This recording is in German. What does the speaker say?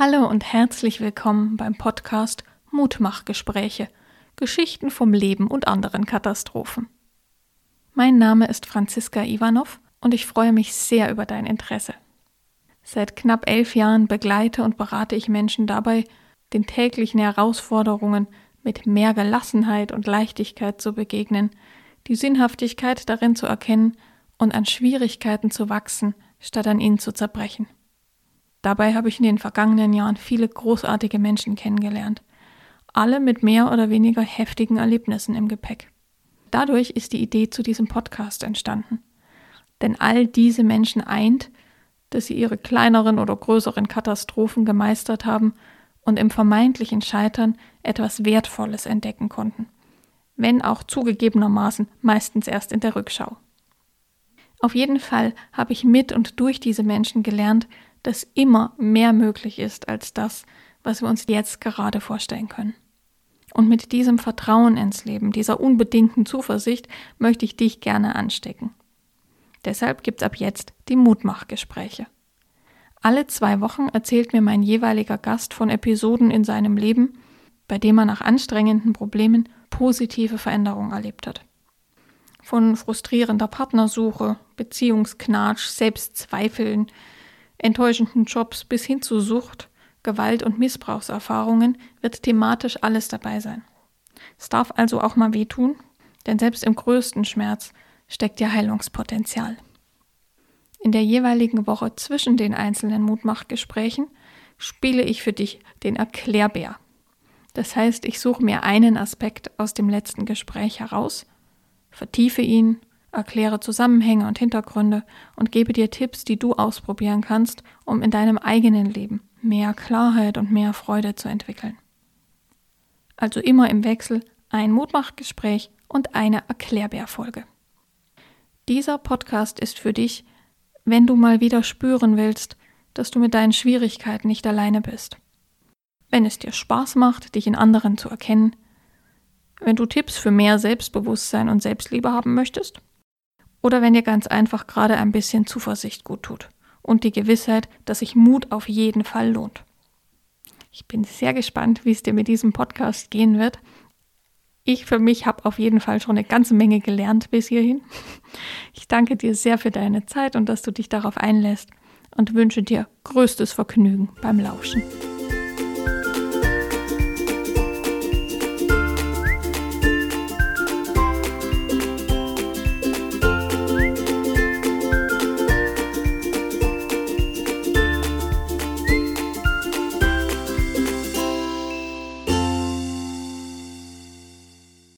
Hallo und herzlich willkommen beim Podcast Mutmachgespräche. Geschichten vom Leben und anderen Katastrophen. Mein Name ist Franziska Ivanov und ich freue mich sehr über dein Interesse. Seit knapp elf Jahren begleite und berate ich Menschen dabei, den täglichen Herausforderungen mit mehr Gelassenheit und Leichtigkeit zu begegnen, die Sinnhaftigkeit darin zu erkennen und an Schwierigkeiten zu wachsen, statt an ihnen zu zerbrechen. Dabei habe ich in den vergangenen Jahren viele großartige Menschen kennengelernt, alle mit mehr oder weniger heftigen Erlebnissen im Gepäck. Dadurch ist die Idee zu diesem Podcast entstanden. Denn all diese Menschen eint, dass sie ihre kleineren oder größeren Katastrophen gemeistert haben und im vermeintlichen Scheitern etwas Wertvolles entdecken konnten. Wenn auch zugegebenermaßen meistens erst in der Rückschau. Auf jeden Fall habe ich mit und durch diese Menschen gelernt, dass immer mehr möglich ist als das, was wir uns jetzt gerade vorstellen können. Und mit diesem Vertrauen ins Leben, dieser unbedingten Zuversicht, möchte ich dich gerne anstecken. Deshalb gibt es ab jetzt die Mutmachgespräche. Alle zwei Wochen erzählt mir mein jeweiliger Gast von Episoden in seinem Leben, bei dem er nach anstrengenden Problemen positive Veränderungen erlebt hat. Von frustrierender Partnersuche, Beziehungsknatsch, Selbstzweifeln, enttäuschenden Jobs bis hin zu Sucht, Gewalt und Missbrauchserfahrungen wird thematisch alles dabei sein. Es darf also auch mal wehtun, denn selbst im größten Schmerz steckt ja Heilungspotenzial. In der jeweiligen Woche zwischen den einzelnen Mutmachgesprächen spiele ich für dich den Erklärbär. Das heißt, ich suche mir einen Aspekt aus dem letzten Gespräch heraus, vertiefe ihn erkläre Zusammenhänge und Hintergründe und gebe dir Tipps, die du ausprobieren kannst, um in deinem eigenen Leben mehr Klarheit und mehr Freude zu entwickeln. Also immer im Wechsel ein Mutmachgespräch und eine Erklärbärfolge. Dieser Podcast ist für dich, wenn du mal wieder spüren willst, dass du mit deinen Schwierigkeiten nicht alleine bist. Wenn es dir Spaß macht, dich in anderen zu erkennen, wenn du Tipps für mehr Selbstbewusstsein und Selbstliebe haben möchtest oder wenn dir ganz einfach gerade ein bisschen Zuversicht gut tut und die Gewissheit, dass sich Mut auf jeden Fall lohnt. Ich bin sehr gespannt, wie es dir mit diesem Podcast gehen wird. Ich für mich habe auf jeden Fall schon eine ganze Menge gelernt bis hierhin. Ich danke dir sehr für deine Zeit und dass du dich darauf einlässt und wünsche dir größtes Vergnügen beim Lauschen.